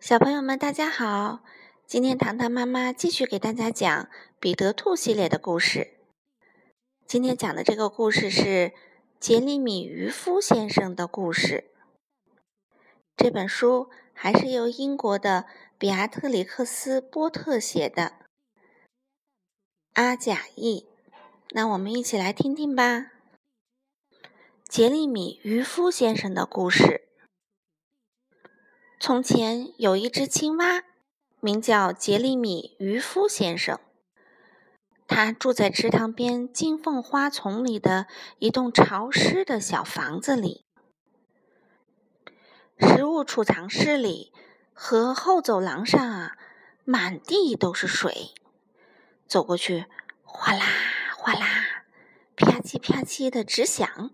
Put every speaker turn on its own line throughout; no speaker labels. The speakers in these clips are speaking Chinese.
小朋友们，大家好！今天糖糖妈妈继续给大家讲《彼得兔》系列的故事。今天讲的这个故事是杰里米渔夫先生的故事。这本书还是由英国的比亚特里克斯·波特写的，阿贾译。那我们一起来听听吧。杰里米渔夫先生的故事。从前有一只青蛙，名叫杰里米渔夫先生。他住在池塘边金凤花丛里的一栋潮湿的小房子里。食物储藏室里和后走廊上啊，满地都是水。走过去，哗啦哗啦，啪叽啪叽的直响。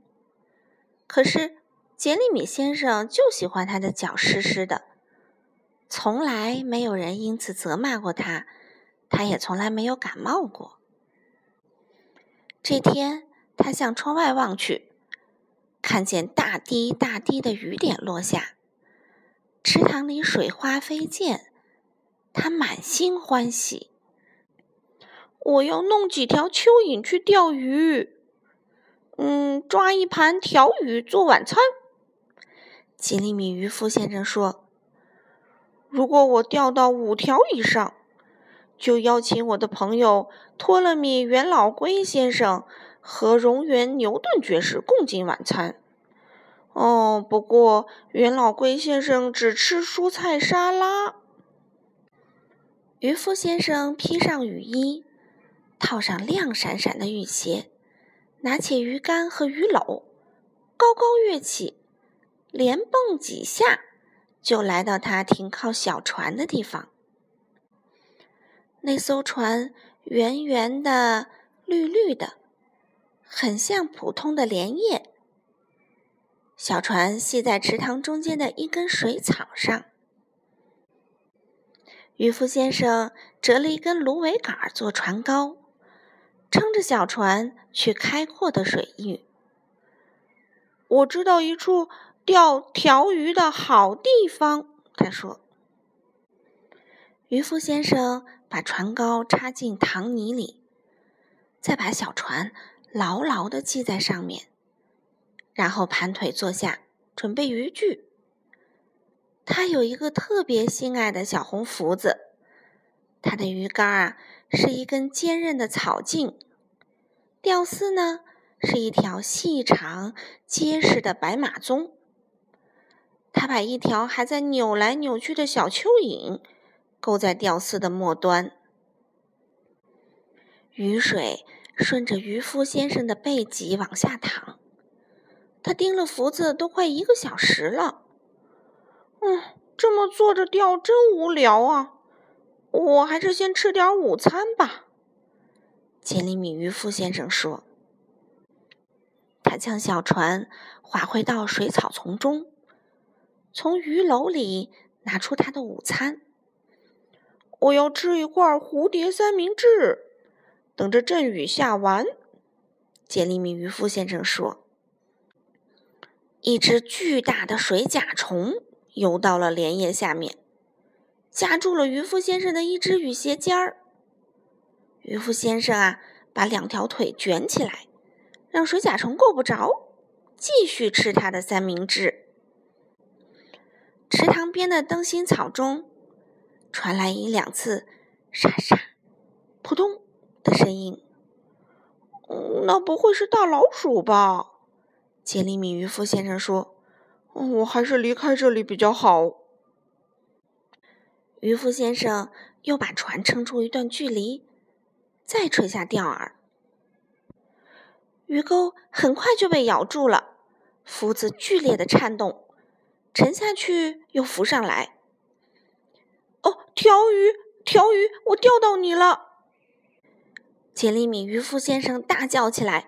可是。杰里米先生就喜欢他的脚湿湿的，从来没有人因此责骂过他，他也从来没有感冒过。这天，他向窗外望去，看见大滴大滴的雨点落下，池塘里水花飞溅，他满心欢喜。我要弄几条蚯蚓去钓鱼，嗯，抓一盘条鱼做晚餐。吉利米渔夫先生说：“如果我钓到五条以上，就邀请我的朋友托勒密元老龟先生和荣源牛顿爵士共进晚餐。哦，不过元老龟先生只吃蔬菜沙拉。”渔夫先生披上雨衣，套上亮闪闪的雨鞋，拿起鱼竿和鱼篓，高高跃起。连蹦几下，就来到他停靠小船的地方。那艘船圆圆的、绿绿的，很像普通的莲叶。小船系在池塘中间的一根水草上。渔夫先生折了一根芦苇杆做船篙，撑着小船去开阔的水域。我知道一处。钓条鱼的好地方，他说。渔夫先生把船篙插进塘泥里，再把小船牢牢地系在上面，然后盘腿坐下，准备渔具。他有一个特别心爱的小红福子，他的鱼竿啊是一根坚韧的草茎，钓丝呢是一条细长结实的白马鬃。他把一条还在扭来扭去的小蚯蚓勾在吊丝的末端，雨水顺着渔夫先生的背脊往下淌。他盯了福子都快一个小时了。嗯，这么坐着钓真无聊啊！我还是先吃点午餐吧。杰里米渔夫先生说。他将小船划回到水草丛中。从鱼篓里拿出他的午餐。我要吃一块蝴蝶三明治，等着阵雨下完。杰里米渔夫先生说：“一只巨大的水甲虫游到了莲叶下面，夹住了渔夫先生的一只雨鞋尖儿。渔夫先生啊，把两条腿卷起来，让水甲虫够不着，继续吃他的三明治。”池塘边的灯芯草中传来一两次“沙沙”“扑通”的声音。那不会是大老鼠吧？杰里米渔夫先生说：“我还是离开这里比较好。”渔夫先生又把船撑出一段距离，再垂下钓饵。鱼钩很快就被咬住了，浮子剧烈的颤动。沉下去，又浮上来。哦，条鱼，条鱼，我钓到你了！杰里米渔夫先生大叫起来，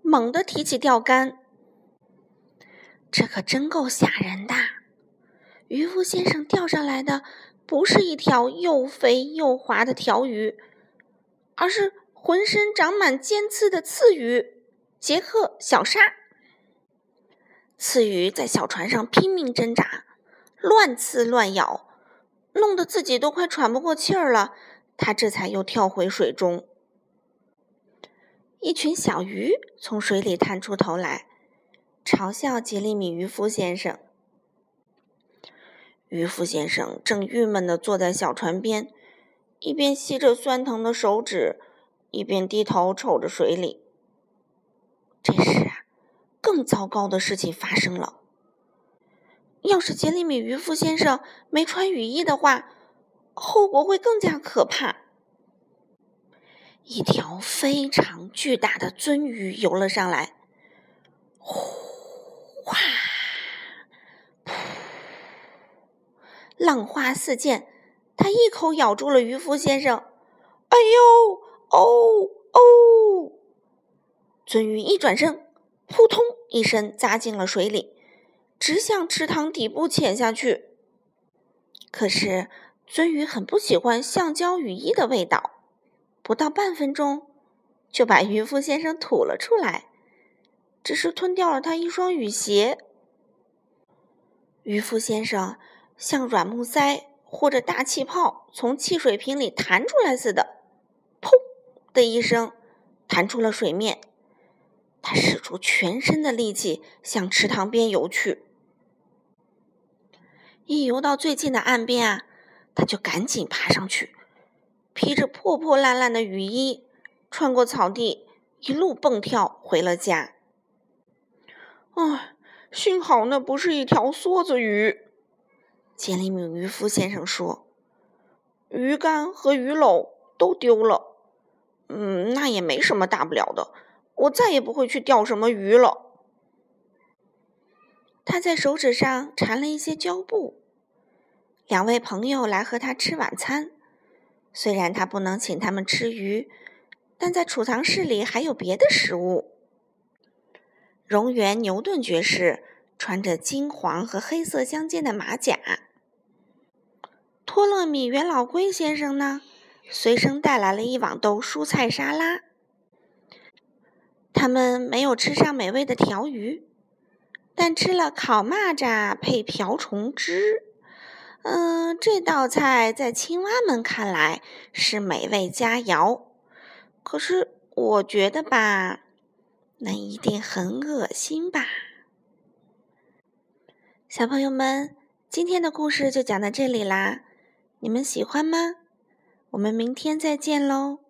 猛地提起钓竿。这可真够吓人的！渔夫先生钓上来的不是一条又肥又滑的条鱼，而是浑身长满尖刺的刺鱼——杰克小鲨。刺鱼在小船上拼命挣扎，乱刺乱咬，弄得自己都快喘不过气儿了。他这才又跳回水中。一群小鱼从水里探出头来，嘲笑杰里米渔夫先生。渔夫先生正郁闷地坐在小船边，一边吸着酸疼的手指，一边低头瞅着水里。这时，更糟糕的事情发生了。要是杰里米渔夫先生没穿雨衣的话，后果会更加可怕。一条非常巨大的鳟鱼游了上来，呼，哇，浪花四溅，它一口咬住了渔夫先生。哎呦，哦哦！鳟鱼一转身，扑通一声扎进了水里，直向池塘底部潜下去。可是。鳟鱼很不喜欢橡胶雨衣的味道，不到半分钟就把渔夫先生吐了出来，只是吞掉了他一双雨鞋。渔夫先生像软木塞或者大气泡从汽水瓶里弹出来似的，砰的一声弹出了水面。出全身的力气向池塘边游去，一游到最近的岸边啊！他就赶紧爬上去，披着破破烂烂的雨衣，穿过草地，一路蹦跳回了家。唉，幸好那不是一条梭子鱼。杰里米渔夫先生说：“鱼竿和鱼篓都丢了。嗯，那也没什么大不了的，我再也不会去钓什么鱼了。”他在手指上缠了一些胶布。两位朋友来和他吃晚餐，虽然他不能请他们吃鱼，但在储藏室里还有别的食物。荣源牛顿爵士穿着金黄和黑色相间的马甲，托勒米元老龟先生呢，随身带来了一网兜蔬菜沙拉。他们没有吃上美味的条鱼，但吃了烤蚂蚱配瓢虫汁。嗯，这道菜在青蛙们看来是美味佳肴，可是我觉得吧，那一定很恶心吧。小朋友们，今天的故事就讲到这里啦，你们喜欢吗？我们明天再见喽。